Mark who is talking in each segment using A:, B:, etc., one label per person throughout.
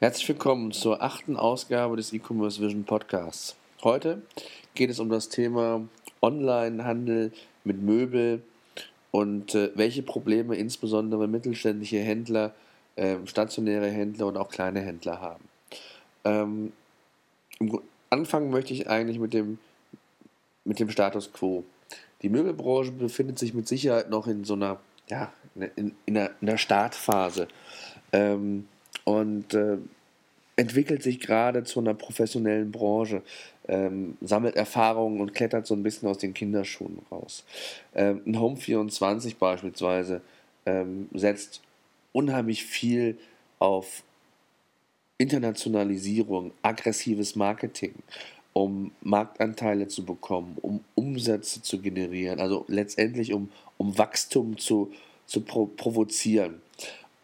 A: Herzlich willkommen zur achten Ausgabe des E-Commerce Vision Podcasts. Heute geht es um das Thema Online-Handel mit Möbel und äh, welche Probleme insbesondere mittelständische Händler, äh, stationäre Händler und auch kleine Händler haben. Ähm, anfangen möchte ich eigentlich mit dem, mit dem Status quo. Die Möbelbranche befindet sich mit Sicherheit noch in so einer, ja, in, in, einer, in einer Startphase. Ähm, und äh, entwickelt sich gerade zu einer professionellen Branche, ähm, sammelt Erfahrungen und klettert so ein bisschen aus den Kinderschuhen raus. Ähm, ein Home 24 beispielsweise ähm, setzt unheimlich viel auf Internationalisierung, aggressives Marketing, um Marktanteile zu bekommen, um Umsätze zu generieren, also letztendlich um, um Wachstum zu, zu pro provozieren.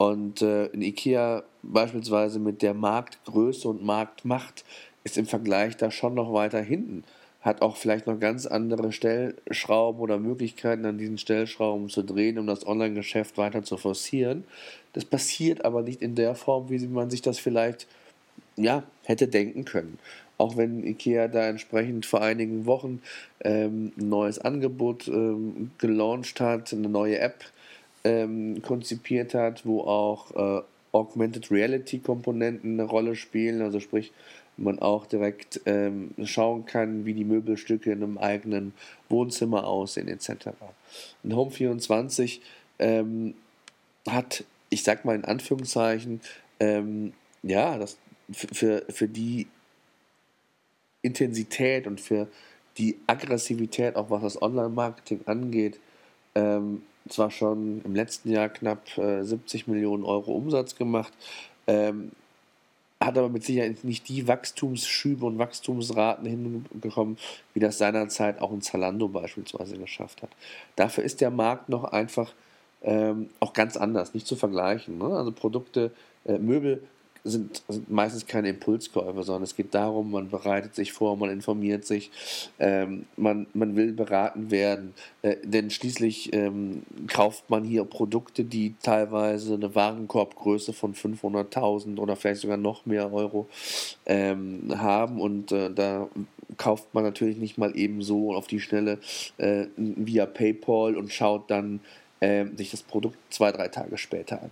A: Und äh, in IKEA beispielsweise mit der Marktgröße und Marktmacht ist im Vergleich da schon noch weiter hinten. Hat auch vielleicht noch ganz andere Stellschrauben oder Möglichkeiten an diesen Stellschrauben zu drehen, um das Online-Geschäft weiter zu forcieren. Das passiert aber nicht in der Form, wie man sich das vielleicht ja, hätte denken können. Auch wenn IKEA da entsprechend vor einigen Wochen ähm, ein neues Angebot ähm, gelauncht hat, eine neue App ähm, konzipiert hat, wo auch äh, Augmented Reality Komponenten eine Rolle spielen, also sprich man auch direkt ähm, schauen kann, wie die Möbelstücke in einem eigenen Wohnzimmer aussehen etc. Ein Home 24 ähm, hat, ich sag mal in Anführungszeichen, ähm, ja, das für, für die Intensität und für die Aggressivität, auch was das Online-Marketing angeht, ähm, zwar schon im letzten Jahr knapp äh, 70 Millionen Euro Umsatz gemacht, ähm, hat aber mit Sicherheit nicht die Wachstumsschübe und Wachstumsraten hinbekommen, wie das seinerzeit auch ein Zalando beispielsweise geschafft hat. Dafür ist der Markt noch einfach ähm, auch ganz anders, nicht zu vergleichen. Ne? Also Produkte, äh, Möbel sind, sind meistens keine Impulskäufe, sondern es geht darum, man bereitet sich vor, man informiert sich, ähm, man, man will beraten werden, äh, denn schließlich ähm, kauft man hier Produkte, die teilweise eine Warenkorbgröße von 500.000 oder vielleicht sogar noch mehr Euro ähm, haben. Und äh, da kauft man natürlich nicht mal eben so auf die Schnelle äh, via PayPal und schaut dann, sich das Produkt zwei, drei Tage später an.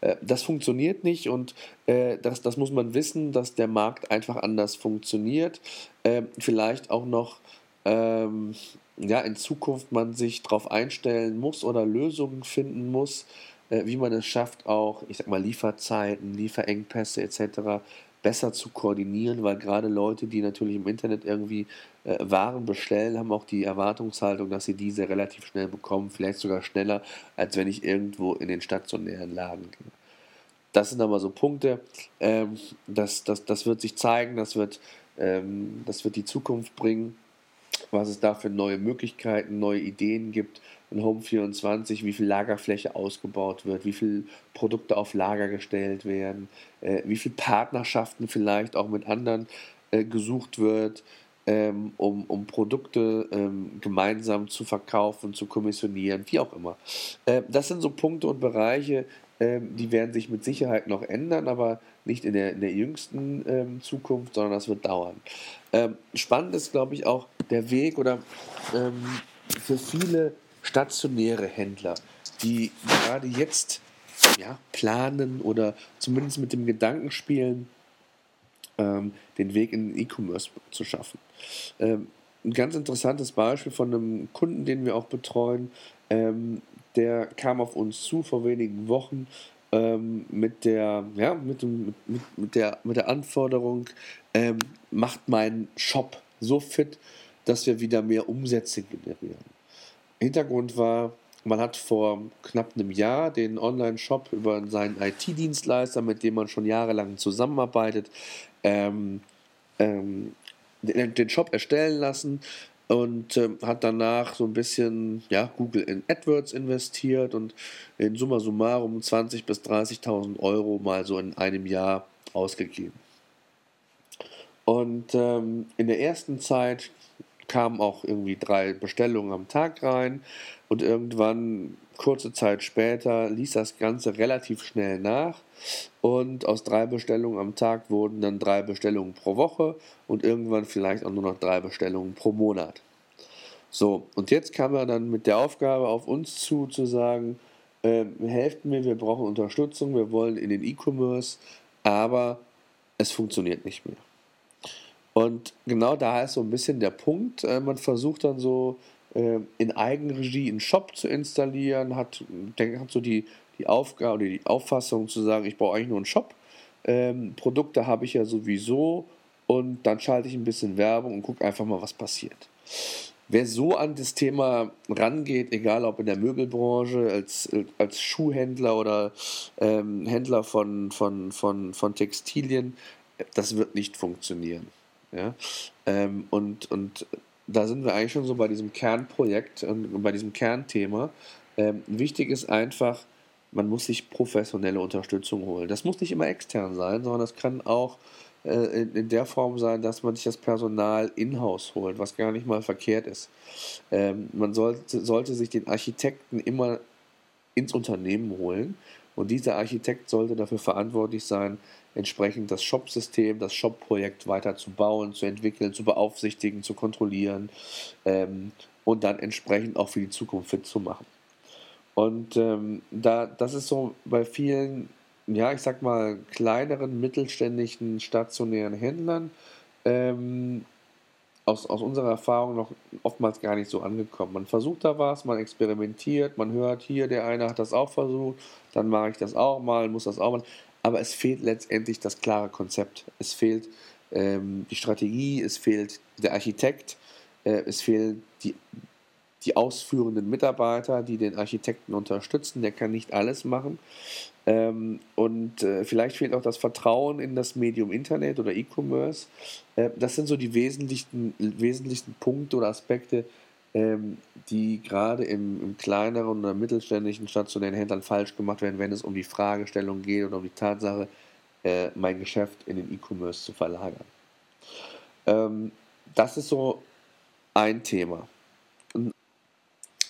A: Äh, das funktioniert nicht und äh, das, das muss man wissen, dass der Markt einfach anders funktioniert. Äh, vielleicht auch noch ähm, ja, in Zukunft man sich darauf einstellen muss oder Lösungen finden muss, äh, wie man es schafft, auch, ich sag mal, Lieferzeiten, Lieferengpässe etc besser zu koordinieren, weil gerade Leute, die natürlich im Internet irgendwie äh, Waren bestellen, haben auch die Erwartungshaltung, dass sie diese relativ schnell bekommen, vielleicht sogar schneller, als wenn ich irgendwo in den stationären Laden gehe. Das sind aber so Punkte, ähm, das, das, das wird sich zeigen, das wird, ähm, das wird die Zukunft bringen was es da für neue Möglichkeiten, neue Ideen gibt in Home 24, wie viel Lagerfläche ausgebaut wird, wie viele Produkte auf Lager gestellt werden, äh, wie viele Partnerschaften vielleicht auch mit anderen äh, gesucht wird, ähm, um, um Produkte ähm, gemeinsam zu verkaufen, zu kommissionieren, wie auch immer. Äh, das sind so Punkte und Bereiche, ähm, die werden sich mit Sicherheit noch ändern, aber nicht in der, in der jüngsten ähm, Zukunft, sondern das wird dauern. Ähm, spannend ist, glaube ich, auch der Weg oder ähm, für viele stationäre Händler, die gerade jetzt ja, planen oder zumindest mit dem Gedanken spielen, ähm, den Weg in den E-Commerce zu schaffen. Ähm, ein ganz interessantes Beispiel von einem Kunden, den wir auch betreuen, der kam auf uns zu vor wenigen Wochen ähm, mit der, ja, mit, dem, mit, mit, der, mit der Anforderung, ähm, macht meinen Shop so fit, dass wir wieder mehr Umsätze generieren. Hintergrund war, man hat vor knapp einem Jahr den Online-Shop über seinen IT-Dienstleister, mit dem man schon jahrelang zusammenarbeitet, ähm, ähm, den Shop erstellen lassen und äh, hat danach so ein bisschen ja, Google in AdWords investiert und in summa summarum 20.000 bis 30.000 Euro mal so in einem Jahr ausgegeben. Und ähm, in der ersten Zeit kamen auch irgendwie drei Bestellungen am Tag rein und irgendwann kurze Zeit später ließ das Ganze relativ schnell nach und aus drei Bestellungen am Tag wurden dann drei Bestellungen pro Woche und irgendwann vielleicht auch nur noch drei Bestellungen pro Monat. So, und jetzt kam er dann mit der Aufgabe auf uns zu, zu sagen, äh, helft mir, wir brauchen Unterstützung, wir wollen in den E-Commerce, aber es funktioniert nicht mehr. Und genau da ist so ein bisschen der Punkt, äh, man versucht dann so äh, in Eigenregie einen Shop zu installieren, hat, hat so die, die Aufgabe oder die Auffassung zu sagen, ich brauche eigentlich nur einen Shop. Ähm, Produkte habe ich ja sowieso und dann schalte ich ein bisschen Werbung und gucke einfach mal, was passiert. Wer so an das Thema rangeht, egal ob in der Möbelbranche, als, als Schuhhändler oder ähm, Händler von, von, von, von Textilien, das wird nicht funktionieren. Ja? Ähm, und, und da sind wir eigentlich schon so bei diesem Kernprojekt und bei diesem Kernthema. Ähm, wichtig ist einfach, man muss sich professionelle Unterstützung holen. Das muss nicht immer extern sein, sondern das kann auch äh, in, in, der Form sein, dass man sich das Personal in-house holt, was gar nicht mal verkehrt ist. Ähm, man sollte, sollte sich den Architekten immer ins Unternehmen holen und dieser Architekt sollte dafür verantwortlich sein, entsprechend das Shop-System, das Shop-Projekt weiter zu bauen, zu entwickeln, zu beaufsichtigen, zu kontrollieren ähm, und dann entsprechend auch für die Zukunft fit zu machen. Und ähm, da, das ist so bei vielen, ja, ich sag mal, kleineren, mittelständischen, stationären Händlern ähm, aus, aus unserer Erfahrung noch oftmals gar nicht so angekommen. Man versucht da was, man experimentiert, man hört hier, der eine hat das auch versucht, dann mache ich das auch mal, muss das auch mal aber es fehlt letztendlich das klare Konzept. Es fehlt ähm, die Strategie, es fehlt der Architekt, äh, es fehlen die, die ausführenden Mitarbeiter, die den Architekten unterstützen. Der kann nicht alles machen. Ähm, und äh, vielleicht fehlt auch das Vertrauen in das Medium Internet oder E-Commerce. Äh, das sind so die wesentlichsten, wesentlichsten Punkte oder Aspekte, ähm, die gerade im, im, kleineren oder mittelständischen stationären Händlern falsch gemacht werden, wenn es um die Fragestellung geht oder um die Tatsache, äh, mein Geschäft in den E-Commerce zu verlagern. Ähm, das ist so ein Thema.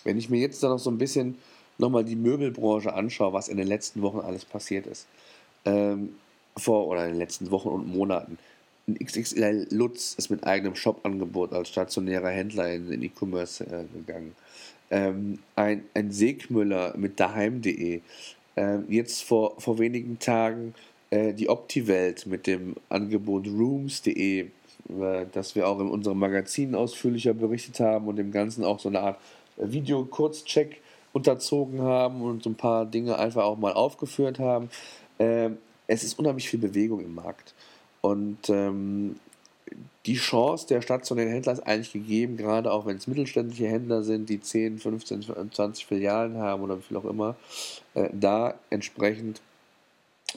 A: Wenn ich mir jetzt dann noch so ein bisschen nochmal die Möbelbranche anschaue, was in den letzten Wochen alles passiert ist, ähm, vor oder in den letzten Wochen und Monaten, XXL Lutz ist mit eigenem Shop-Angebot als stationärer Händler in den E-Commerce äh, gegangen. Ähm, ein, ein Segmüller mit daheim.de. Ähm, jetzt vor, vor wenigen Tagen äh, die Opti-Welt mit dem Angebot rooms.de, äh, das wir auch in unserem Magazin ausführlicher berichtet haben und dem Ganzen auch so eine Art äh, Video-Kurzcheck unterzogen haben und so ein paar Dinge einfach auch mal aufgeführt haben. Ähm, es ist unheimlich viel Bewegung im Markt. Und ähm, die Chance der stationären Händler ist eigentlich gegeben, gerade auch wenn es mittelständische Händler sind, die 10, 15, 20 Filialen haben oder wie viel auch immer, äh, da entsprechend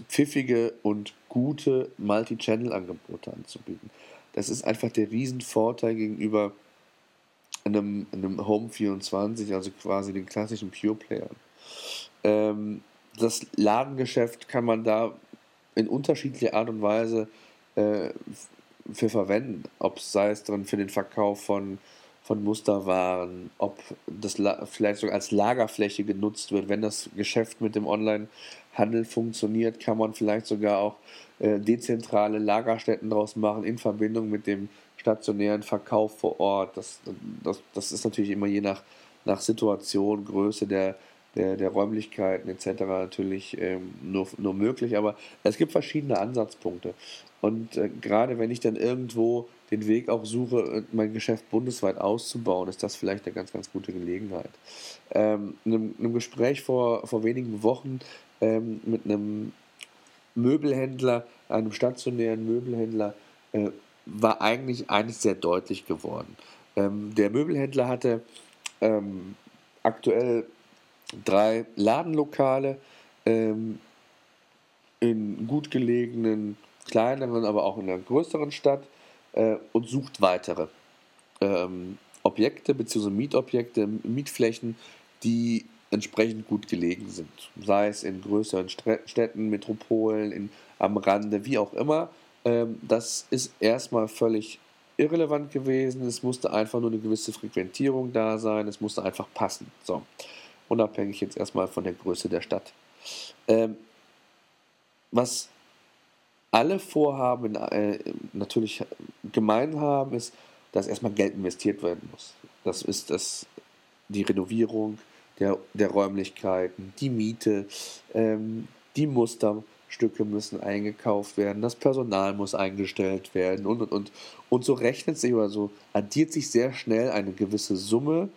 A: pfiffige und gute Multi-Channel-Angebote anzubieten. Das ist einfach der Riesenvorteil gegenüber einem, einem Home 24, also quasi den klassischen Pure-Playern. Ähm, das Ladengeschäft kann man da in unterschiedlicher Art und Weise äh, für verwenden. Ob es sei es drin für den Verkauf von, von Musterwaren, ob das vielleicht sogar als Lagerfläche genutzt wird. Wenn das Geschäft mit dem Online-Handel funktioniert, kann man vielleicht sogar auch äh, dezentrale Lagerstätten daraus machen in Verbindung mit dem stationären Verkauf vor Ort. Das, das, das ist natürlich immer je nach, nach Situation, Größe der, der, der Räumlichkeiten etc. natürlich ähm, nur, nur möglich, aber es gibt verschiedene Ansatzpunkte. Und äh, gerade wenn ich dann irgendwo den Weg auch suche, äh, mein Geschäft bundesweit auszubauen, ist das vielleicht eine ganz, ganz gute Gelegenheit. Ähm, in, einem, in einem Gespräch vor, vor wenigen Wochen ähm, mit einem Möbelhändler, einem stationären Möbelhändler, äh, war eigentlich eines sehr deutlich geworden. Ähm, der Möbelhändler hatte ähm, aktuell drei Ladenlokale ähm, in gut gelegenen, kleineren, aber auch in einer größeren Stadt äh, und sucht weitere ähm, Objekte bzw. Mietobjekte, Mietflächen, die entsprechend gut gelegen sind. Sei es in größeren Städten, Metropolen, in, am Rande, wie auch immer. Ähm, das ist erstmal völlig irrelevant gewesen. Es musste einfach nur eine gewisse Frequentierung da sein. Es musste einfach passen. So. Unabhängig jetzt erstmal von der Größe der Stadt. Ähm, was alle Vorhaben äh, natürlich gemein haben, ist, dass erstmal Geld investiert werden muss. Das ist das, die Renovierung der, der Räumlichkeiten, die Miete, ähm, die Musterstücke müssen eingekauft werden, das Personal muss eingestellt werden und und und. Und so rechnet sich oder so addiert sich sehr schnell eine gewisse Summe,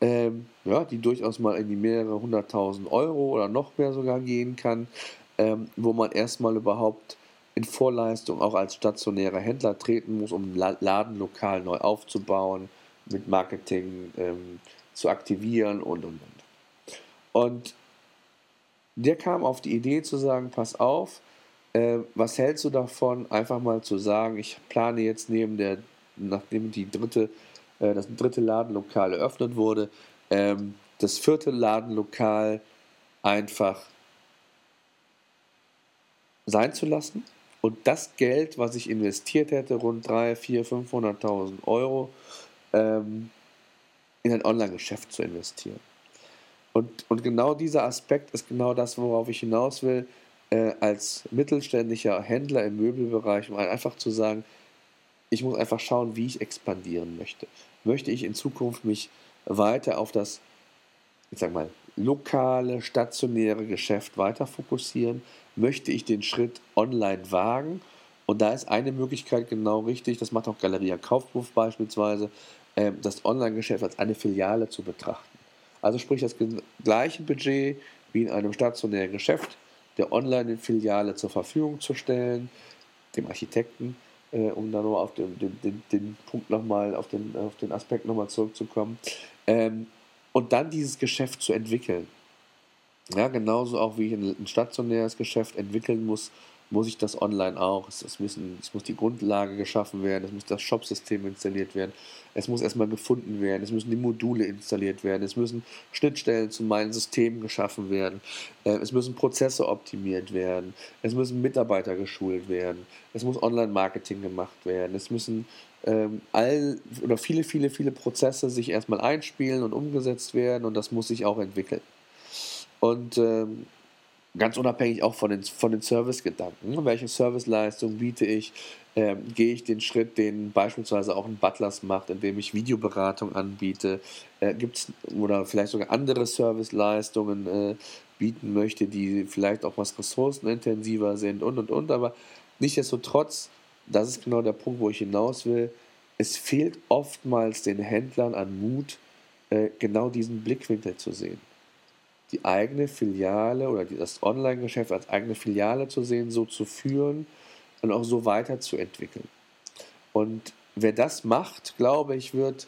A: ähm, ja, die durchaus mal in die mehrere hunderttausend Euro oder noch mehr sogar gehen kann, ähm, wo man erstmal überhaupt in Vorleistung auch als stationärer Händler treten muss, um ein Ladenlokal neu aufzubauen, mit Marketing ähm, zu aktivieren und und und. Und der kam auf die Idee zu sagen, pass auf, äh, was hältst du davon, einfach mal zu sagen, ich plane jetzt neben der, nachdem die dritte, äh, das dritte Ladenlokal eröffnet wurde, ähm, das vierte Ladenlokal einfach sein zu lassen und das Geld, was ich investiert hätte, rund 3, 4, 500.000 Euro, ähm, in ein Online-Geschäft zu investieren. Und, und genau dieser Aspekt ist genau das, worauf ich hinaus will, äh, als mittelständischer Händler im Möbelbereich, um einfach zu sagen, ich muss einfach schauen, wie ich expandieren möchte. Möchte ich in Zukunft mich weiter auf das, ich sag mal, lokale, stationäre Geschäft weiter fokussieren? Möchte ich den Schritt online wagen? Und da ist eine Möglichkeit genau richtig, das macht auch Galeria Kaufhof beispielsweise, ähm, das Online-Geschäft als eine Filiale zu betrachten. Also sprich das gleiche Budget wie in einem stationären Geschäft der Online-Filiale zur Verfügung zu stellen, dem Architekten, äh, um da nur auf den, den, den, den Punkt nochmal, auf den, auf den Aspekt nochmal zurückzukommen. Ähm, und dann dieses Geschäft zu entwickeln. Ja, genauso auch wie ich ein stationäres Geschäft entwickeln muss, muss ich das online auch. Es, es, müssen, es muss die Grundlage geschaffen werden, es muss das Shop-System installiert werden, es muss erstmal gefunden werden, es müssen die Module installiert werden, es müssen Schnittstellen zu meinen Systemen geschaffen werden, äh, es müssen Prozesse optimiert werden, es müssen Mitarbeiter geschult werden, es muss Online-Marketing gemacht werden, es müssen ähm, all oder viele, viele, viele Prozesse sich erstmal einspielen und umgesetzt werden und das muss sich auch entwickeln. Und ähm, ganz unabhängig auch von den, von den Servicegedanken. Welche Serviceleistung biete ich? Ähm, gehe ich den Schritt, den beispielsweise auch ein Butlers macht, indem ich Videoberatung anbiete? Äh, Gibt es oder vielleicht sogar andere Serviceleistungen äh, bieten möchte, die vielleicht auch was ressourcenintensiver sind und und und. Aber nichtsdestotrotz, das ist genau der Punkt, wo ich hinaus will. Es fehlt oftmals den Händlern an Mut, äh, genau diesen Blickwinkel zu sehen die eigene Filiale oder das Online-Geschäft als eigene Filiale zu sehen, so zu führen und auch so weiterzuentwickeln. Und wer das macht, glaube ich, wird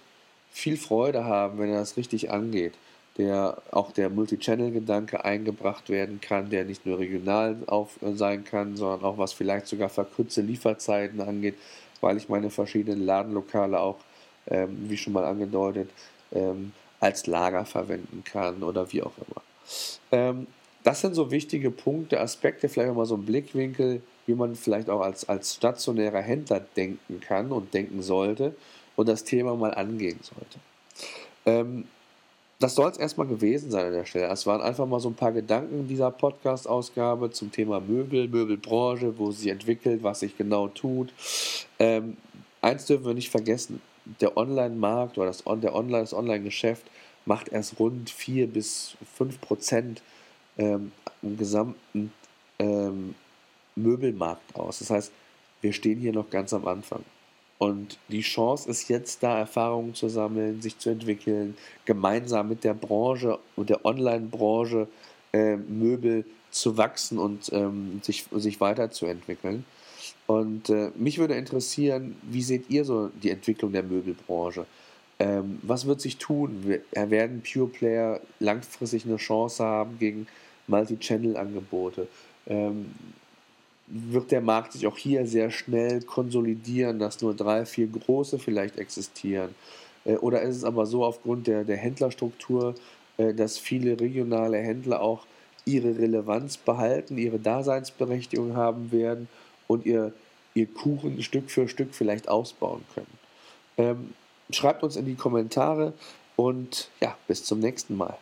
A: viel Freude haben, wenn er das richtig angeht. Der auch der Multi-Channel-Gedanke eingebracht werden kann, der nicht nur regional auf, äh, sein kann, sondern auch was vielleicht sogar verkürzte Lieferzeiten angeht, weil ich meine verschiedenen Ladenlokale auch, ähm, wie schon mal angedeutet, ähm, als Lager verwenden kann oder wie auch immer. Ähm, das sind so wichtige Punkte, Aspekte, vielleicht auch mal so ein Blickwinkel, wie man vielleicht auch als, als stationärer Händler denken kann und denken sollte und das Thema mal angehen sollte. Ähm, das soll es erstmal gewesen sein an der Stelle. Es waren einfach mal so ein paar Gedanken dieser Podcast-Ausgabe zum Thema Möbel, Möbelbranche, wo sie entwickelt, was sich genau tut. Ähm, eins dürfen wir nicht vergessen: der Online-Markt oder das, der Online, das Online-Geschäft macht erst rund 4 bis 5 Prozent ähm, im gesamten ähm, Möbelmarkt aus. Das heißt, wir stehen hier noch ganz am Anfang. Und die Chance ist jetzt da, Erfahrungen zu sammeln, sich zu entwickeln, gemeinsam mit der Branche und der Online-Branche äh, Möbel zu wachsen und ähm, sich, sich weiterzuentwickeln. Und äh, mich würde interessieren, wie seht ihr so die Entwicklung der Möbelbranche? Ähm, was wird sich tun? Werden Pure Player langfristig eine Chance haben gegen Multi-Channel-Angebote? Ähm, wird der Markt sich auch hier sehr schnell konsolidieren, dass nur drei, vier große vielleicht existieren? Äh, oder ist es aber so aufgrund der, der Händlerstruktur, äh, dass viele regionale Händler auch ihre Relevanz behalten, ihre Daseinsberechtigung haben werden und ihr, ihr Kuchen Stück für Stück vielleicht ausbauen können? Ähm, Schreibt uns in die Kommentare und ja, bis zum nächsten Mal.